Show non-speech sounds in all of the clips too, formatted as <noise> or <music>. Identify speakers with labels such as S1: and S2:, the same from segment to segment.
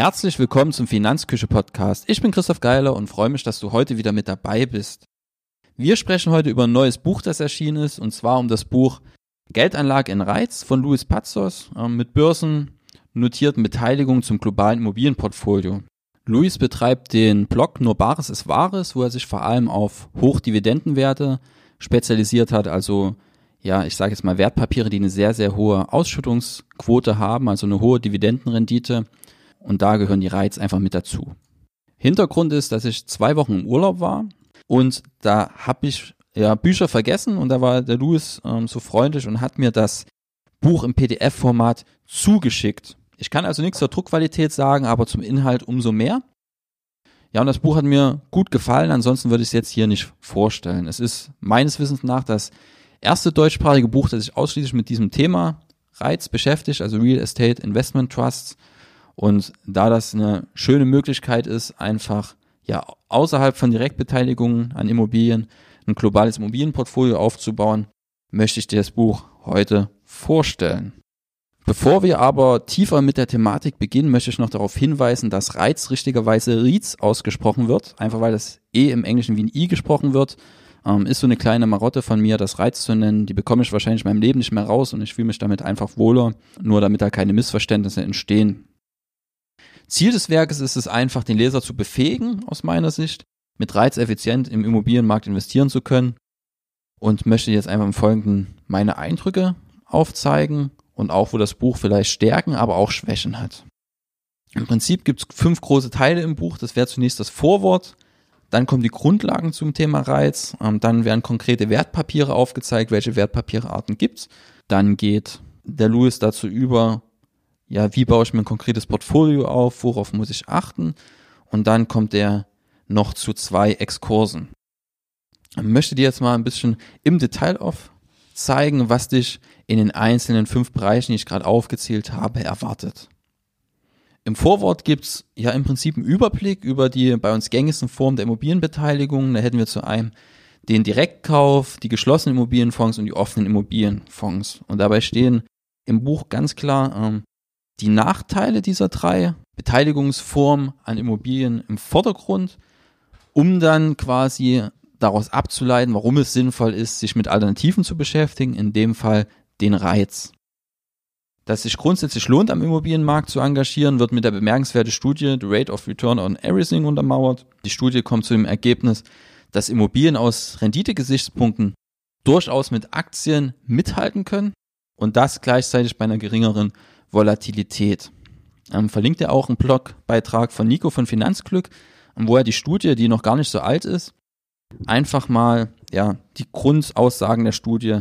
S1: Herzlich willkommen zum Finanzküche Podcast. Ich bin Christoph Geiler und freue mich, dass du heute wieder mit dabei bist. Wir sprechen heute über ein neues Buch, das erschienen ist, und zwar um das Buch Geldanlage in Reiz von Luis Pazos äh, mit Börsen notierten Beteiligungen zum globalen Immobilienportfolio. Luis betreibt den Blog Nur Bares ist Wahres, wo er sich vor allem auf Hochdividendenwerte spezialisiert hat, also ja, ich sage jetzt mal Wertpapiere, die eine sehr, sehr hohe Ausschüttungsquote haben, also eine hohe Dividendenrendite und da gehören die Reiz einfach mit dazu. Hintergrund ist, dass ich zwei Wochen im Urlaub war und da habe ich ja Bücher vergessen und da war der Louis ähm, so freundlich und hat mir das Buch im PDF-Format zugeschickt. Ich kann also nichts zur Druckqualität sagen, aber zum Inhalt umso mehr. Ja, und das Buch hat mir gut gefallen, ansonsten würde ich es jetzt hier nicht vorstellen. Es ist meines Wissens nach das erste deutschsprachige Buch, das sich ausschließlich mit diesem Thema Reiz beschäftigt, also Real Estate Investment Trusts. Und da das eine schöne Möglichkeit ist, einfach ja außerhalb von Direktbeteiligungen an Immobilien ein globales Immobilienportfolio aufzubauen, möchte ich dir das Buch heute vorstellen. Bevor wir aber tiefer mit der Thematik beginnen, möchte ich noch darauf hinweisen, dass Reiz richtigerweise Rietz ausgesprochen wird, einfach weil das E im Englischen wie ein I gesprochen wird. Ähm, ist so eine kleine Marotte von mir, das Reiz zu nennen. Die bekomme ich wahrscheinlich in meinem Leben nicht mehr raus und ich fühle mich damit einfach wohler, nur damit da keine Missverständnisse entstehen. Ziel des Werkes ist es einfach, den Leser zu befähigen, aus meiner Sicht, mit Reiz effizient im Immobilienmarkt investieren zu können und möchte jetzt einfach im Folgenden meine Eindrücke aufzeigen und auch, wo das Buch vielleicht Stärken, aber auch Schwächen hat. Im Prinzip gibt es fünf große Teile im Buch. Das wäre zunächst das Vorwort, dann kommen die Grundlagen zum Thema Reiz, ähm, dann werden konkrete Wertpapiere aufgezeigt, welche Wertpapierearten gibt's. Dann geht der Louis dazu über, ja, wie baue ich mir ein konkretes Portfolio auf, worauf muss ich achten? Und dann kommt er noch zu zwei Exkursen. Ich möchte dir jetzt mal ein bisschen im Detail aufzeigen, was dich in den einzelnen fünf Bereichen, die ich gerade aufgezählt habe, erwartet. Im Vorwort gibt's ja im Prinzip einen Überblick über die bei uns gängigsten Formen der Immobilienbeteiligung. Da hätten wir zu einem den Direktkauf, die geschlossenen Immobilienfonds und die offenen Immobilienfonds. Und dabei stehen im Buch ganz klar ähm, die Nachteile dieser drei Beteiligungsformen an Immobilien im Vordergrund, um dann quasi daraus abzuleiten, warum es sinnvoll ist, sich mit Alternativen zu beschäftigen, in dem Fall den Reiz. Dass sich grundsätzlich lohnt, am Immobilienmarkt zu engagieren, wird mit der bemerkenswerten Studie The Rate of Return on Everything untermauert. Die Studie kommt zu dem Ergebnis, dass Immobilien aus Renditegesichtspunkten durchaus mit Aktien mithalten können und das gleichzeitig bei einer geringeren Volatilität. Ähm, verlinkt er auch einen Blogbeitrag von Nico von Finanzglück, wo er die Studie, die noch gar nicht so alt ist, einfach mal ja die Grundaussagen der Studie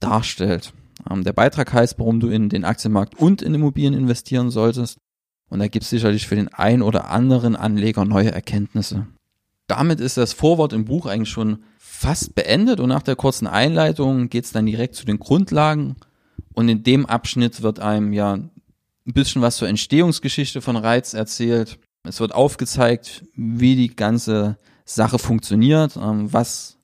S1: darstellt. Ähm, der Beitrag heißt, warum du in den Aktienmarkt und in Immobilien investieren solltest. Und da gibt es sicherlich für den einen oder anderen Anleger neue Erkenntnisse. Damit ist das Vorwort im Buch eigentlich schon fast beendet und nach der kurzen Einleitung geht es dann direkt zu den Grundlagen und in dem Abschnitt wird einem ja ein bisschen was zur Entstehungsgeschichte von Reiz erzählt. Es wird aufgezeigt, wie die ganze Sache funktioniert, ähm, was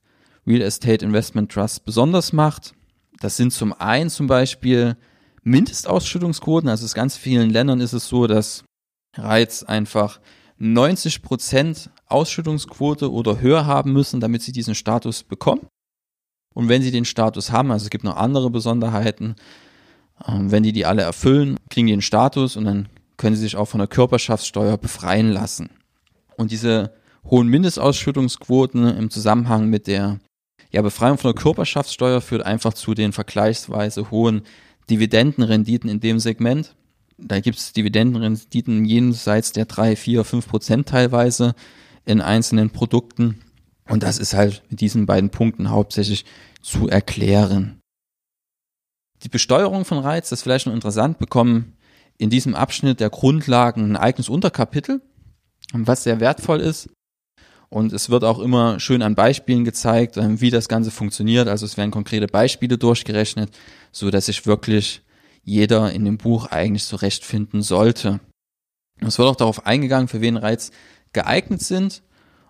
S1: Real Estate Investment Trust besonders macht. Das sind zum einen zum Beispiel Mindestausschüttungsquoten. Also in ganz vielen Ländern ist es so, dass Reiz einfach 90 Prozent Ausschüttungsquote oder höher haben müssen, damit sie diesen Status bekommen. Und wenn sie den Status haben, also es gibt noch andere Besonderheiten, ähm, wenn die die alle erfüllen, kriegen die den Status und dann können sie sich auch von der Körperschaftssteuer befreien lassen. Und diese hohen Mindestausschüttungsquoten im Zusammenhang mit der ja, Befreiung von der Körperschaftssteuer führt einfach zu den vergleichsweise hohen Dividendenrenditen in dem Segment. Da gibt es Dividendenrenditen jenseits der drei, vier, fünf Prozent teilweise in einzelnen Produkten. Und das ist halt mit diesen beiden Punkten hauptsächlich zu erklären. Die Besteuerung von Reiz, das ist vielleicht noch interessant, bekommen in diesem Abschnitt der Grundlagen ein eigenes Unterkapitel, was sehr wertvoll ist. Und es wird auch immer schön an Beispielen gezeigt, ähm, wie das Ganze funktioniert. Also es werden konkrete Beispiele durchgerechnet, so dass sich wirklich jeder in dem Buch eigentlich zurechtfinden sollte. Es wird auch darauf eingegangen, für wen Reiz geeignet sind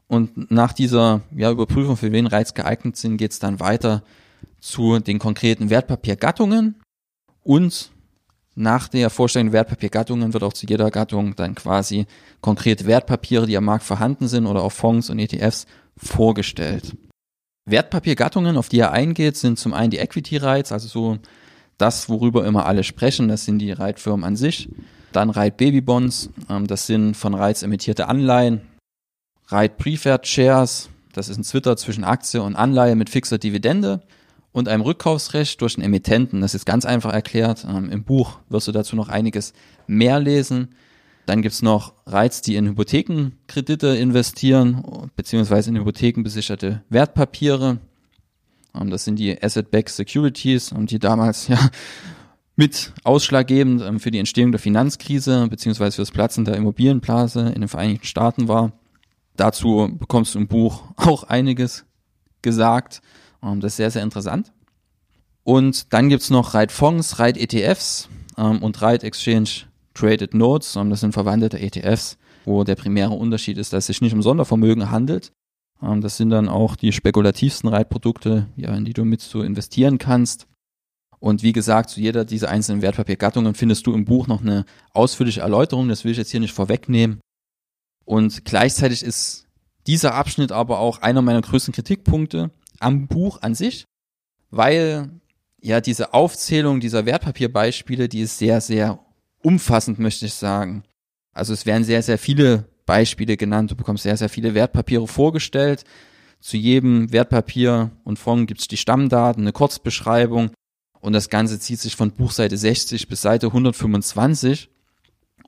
S1: und nach dieser ja, Überprüfung, für wen Reiz geeignet sind, geht es dann weiter zu den konkreten Wertpapiergattungen und nach der Vorstellung der Wertpapiergattungen wird auch zu jeder Gattung dann quasi konkrete Wertpapiere, die am Markt vorhanden sind oder auch Fonds und ETFs vorgestellt. Wertpapiergattungen, auf die er eingeht, sind zum einen die Equity Rights, also so das, worüber immer alle sprechen, das sind die Reitfirmen an sich. Dann Reit Baby Bonds, ähm, das sind von Reits emittierte Anleihen. Reit Preferred Shares, das ist ein Twitter zwischen Aktie und Anleihe mit fixer Dividende und einem Rückkaufsrecht durch einen Emittenten. Das ist ganz einfach erklärt. Ähm, Im Buch wirst du dazu noch einiges mehr lesen. Dann gibt's noch Reiz, die in Hypothekenkredite investieren, beziehungsweise in hypothekenbesicherte Wertpapiere. Ähm, das sind die Asset-Backed Securities, ähm, die damals <laughs> ja mit ausschlaggebend für die Entstehung der Finanzkrise, beziehungsweise für das Platzen der Immobilienblase in den Vereinigten Staaten war. Dazu bekommst du im Buch <laughs> auch einiges gesagt. Ähm, das ist sehr, sehr interessant. Und dann gibt's noch Reit Fonds, Reit ETFs ähm, und Reit Exchange Traded Notes. Ähm, das sind verwandelte ETFs, wo der primäre Unterschied ist, dass es sich nicht um Sondervermögen handelt. Das sind dann auch die spekulativsten Reitprodukte, ja, in die du mit so investieren kannst. Und wie gesagt, zu jeder dieser einzelnen Wertpapiergattungen findest du im Buch noch eine ausführliche Erläuterung. Das will ich jetzt hier nicht vorwegnehmen. Und gleichzeitig ist dieser Abschnitt aber auch einer meiner größten Kritikpunkte, am Buch an sich, weil ja diese Aufzählung dieser Wertpapierbeispiele, die ist sehr, sehr umfassend, möchte ich sagen. Also es werden sehr, sehr viele Beispiele genannt. Du bekommst sehr, sehr viele Wertpapiere vorgestellt. Zu jedem Wertpapier und Fonds gibt es die Stammdaten, eine Kurzbeschreibung und das Ganze zieht sich von Buchseite 60 bis Seite 125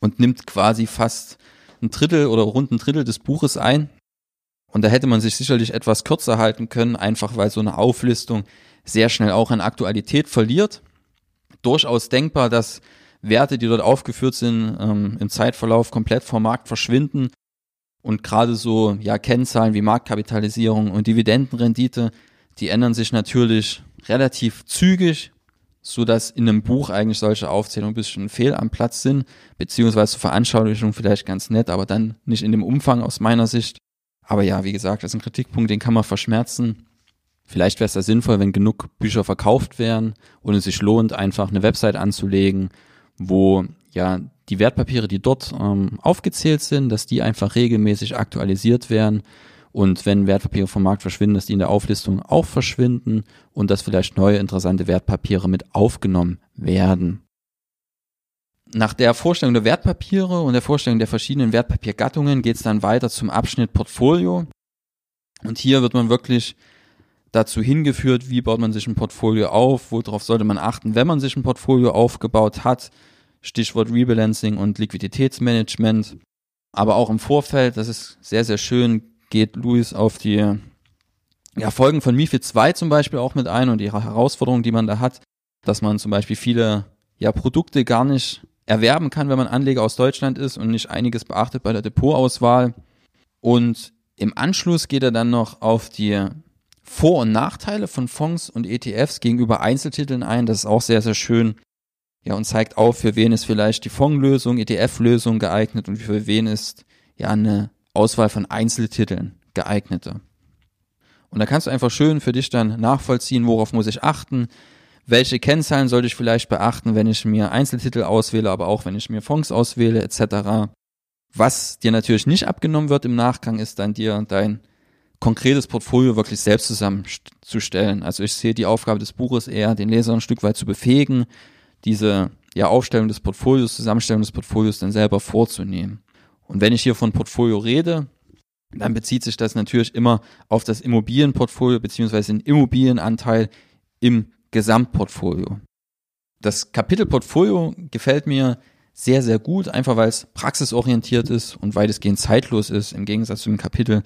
S1: und nimmt quasi fast ein Drittel oder rund ein Drittel des Buches ein. Und da hätte man sich sicherlich etwas kürzer halten können, einfach weil so eine Auflistung sehr schnell auch an Aktualität verliert. Durchaus denkbar, dass Werte, die dort aufgeführt sind, ähm, im Zeitverlauf komplett vom Markt verschwinden und gerade so ja Kennzahlen wie Marktkapitalisierung und Dividendenrendite, die ändern sich natürlich relativ zügig, so dass in einem Buch eigentlich solche Aufzählungen ein bisschen fehl am Platz sind, beziehungsweise Veranschaulichung vielleicht ganz nett, aber dann nicht in dem Umfang aus meiner Sicht. Aber ja, wie gesagt, das ist ein Kritikpunkt, den kann man verschmerzen. Vielleicht wäre es da sinnvoll, wenn genug Bücher verkauft wären und es sich lohnt, einfach eine Website anzulegen, wo ja die Wertpapiere, die dort ähm, aufgezählt sind, dass die einfach regelmäßig aktualisiert werden und wenn Wertpapiere vom Markt verschwinden, dass die in der Auflistung auch verschwinden und dass vielleicht neue interessante Wertpapiere mit aufgenommen werden. Nach der Vorstellung der Wertpapiere und der Vorstellung der verschiedenen Wertpapiergattungen geht es dann weiter zum Abschnitt Portfolio. Und hier wird man wirklich dazu hingeführt, wie baut man sich ein Portfolio auf, worauf sollte man achten, wenn man sich ein Portfolio aufgebaut hat. Stichwort Rebalancing und Liquiditätsmanagement. Aber auch im Vorfeld, das ist sehr, sehr schön, geht Luis auf die ja, Folgen von MIFID 2 zum Beispiel auch mit ein und die Herausforderungen, die man da hat, dass man zum Beispiel viele ja, Produkte gar nicht erwerben kann, wenn man Anleger aus Deutschland ist und nicht einiges beachtet bei der Depotauswahl. Und im Anschluss geht er dann noch auf die Vor- und Nachteile von Fonds und ETFs gegenüber Einzeltiteln ein. Das ist auch sehr, sehr schön. Ja, und zeigt auf, für wen ist vielleicht die Fondslösung, ETF-Lösung geeignet und für wen ist ja eine Auswahl von Einzeltiteln geeignete. Und da kannst du einfach schön für dich dann nachvollziehen, worauf muss ich achten, welche Kennzahlen sollte ich vielleicht beachten, wenn ich mir Einzeltitel auswähle, aber auch wenn ich mir Fonds auswähle, etc. Was dir natürlich nicht abgenommen wird im Nachgang, ist dann dir dein konkretes Portfolio wirklich selbst zusammenzustellen. Also ich sehe die Aufgabe des Buches eher, den Leser ein Stück weit zu befähigen, diese ja, Aufstellung des Portfolios, Zusammenstellung des Portfolios dann selber vorzunehmen. Und wenn ich hier von Portfolio rede, dann bezieht sich das natürlich immer auf das Immobilienportfolio beziehungsweise den Immobilienanteil im Gesamtportfolio. Das Kapitel Portfolio gefällt mir sehr, sehr gut, einfach weil es praxisorientiert ist und weitestgehend zeitlos ist, im Gegensatz zu dem Kapitel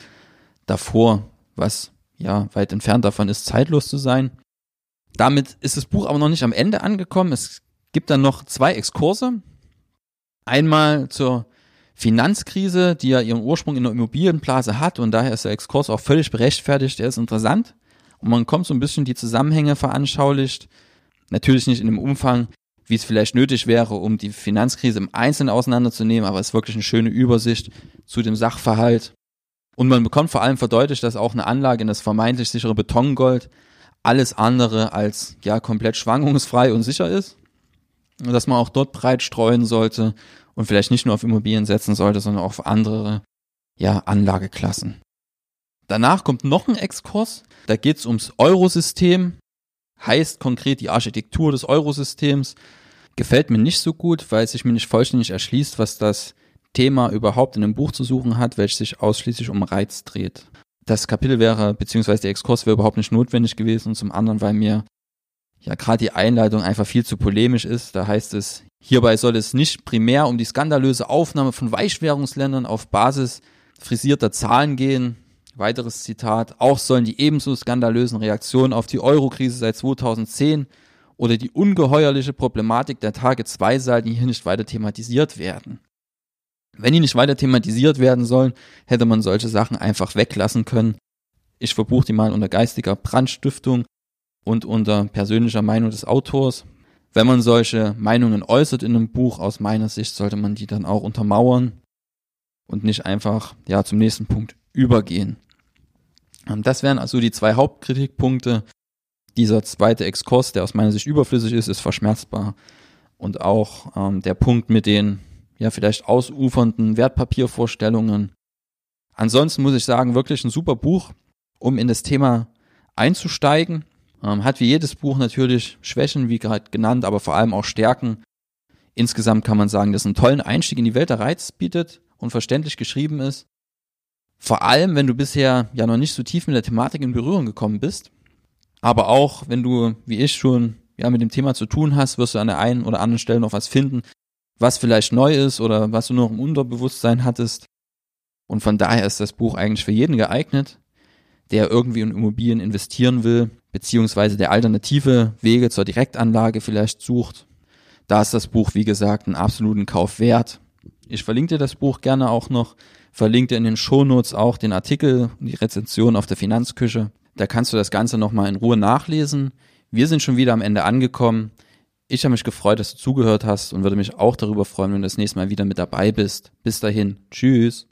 S1: davor, was ja weit entfernt davon ist, zeitlos zu sein. Damit ist das Buch aber noch nicht am Ende angekommen. Es gibt dann noch zwei Exkurse. Einmal zur Finanzkrise, die ja ihren Ursprung in der Immobilienblase hat und daher ist der Exkurs auch völlig berechtfertigt, der ist interessant und man kommt so ein bisschen die Zusammenhänge veranschaulicht. Natürlich nicht in dem Umfang, wie es vielleicht nötig wäre, um die Finanzkrise im Einzelnen auseinanderzunehmen, aber es ist wirklich eine schöne Übersicht zu dem Sachverhalt. Und man bekommt vor allem verdeutlicht, dass auch eine Anlage in das vermeintlich sichere Betongold alles andere als ja komplett schwankungsfrei und sicher ist. dass man auch dort breit streuen sollte und vielleicht nicht nur auf Immobilien setzen sollte, sondern auch auf andere ja, Anlageklassen. Danach kommt noch ein Exkurs, da geht es ums Eurosystem, heißt konkret die Architektur des Eurosystems. Gefällt mir nicht so gut, weil es sich mir nicht vollständig erschließt, was das Thema überhaupt in einem Buch zu suchen hat, welches sich ausschließlich um Reiz dreht. Das Kapitel wäre, beziehungsweise der Exkurs wäre überhaupt nicht notwendig gewesen und zum anderen, weil mir ja gerade die Einleitung einfach viel zu polemisch ist. Da heißt es, hierbei soll es nicht primär um die skandalöse Aufnahme von Weichwährungsländern auf Basis frisierter Zahlen gehen. Weiteres Zitat, auch sollen die ebenso skandalösen Reaktionen auf die Euro-Krise seit 2010 oder die ungeheuerliche Problematik der Tage-2-Seiten hier nicht weiter thematisiert werden. Wenn die nicht weiter thematisiert werden sollen, hätte man solche Sachen einfach weglassen können. Ich verbuche die mal unter geistiger Brandstiftung und unter persönlicher Meinung des Autors. Wenn man solche Meinungen äußert in einem Buch, aus meiner Sicht sollte man die dann auch untermauern und nicht einfach ja zum nächsten Punkt übergehen. Ähm, das wären also die zwei Hauptkritikpunkte. Dieser zweite Exkurs, der aus meiner Sicht überflüssig ist, ist verschmerzbar. Und auch ähm, der Punkt mit den ja vielleicht ausufernden Wertpapiervorstellungen. Ansonsten muss ich sagen, wirklich ein super Buch, um in das Thema einzusteigen. Ähm, hat wie jedes Buch natürlich Schwächen, wie gerade genannt, aber vor allem auch Stärken. Insgesamt kann man sagen, dass es einen tollen Einstieg in die Welt der Reiz bietet und verständlich geschrieben ist. Vor allem, wenn du bisher ja noch nicht so tief mit der Thematik in Berührung gekommen bist. Aber auch, wenn du, wie ich schon, ja, mit dem Thema zu tun hast, wirst du an der einen oder anderen Stelle noch was finden, was vielleicht neu ist oder was du noch im Unterbewusstsein hattest. Und von daher ist das Buch eigentlich für jeden geeignet, der irgendwie in Immobilien investieren will, beziehungsweise der alternative Wege zur Direktanlage vielleicht sucht. Da ist das Buch, wie gesagt, einen absoluten Kauf wert. Ich verlinke dir das Buch gerne auch noch, verlinke dir in den Shownotes auch den Artikel und die Rezension auf der Finanzküche. Da kannst du das Ganze nochmal in Ruhe nachlesen. Wir sind schon wieder am Ende angekommen. Ich habe mich gefreut, dass du zugehört hast und würde mich auch darüber freuen, wenn du das nächste Mal wieder mit dabei bist. Bis dahin, tschüss.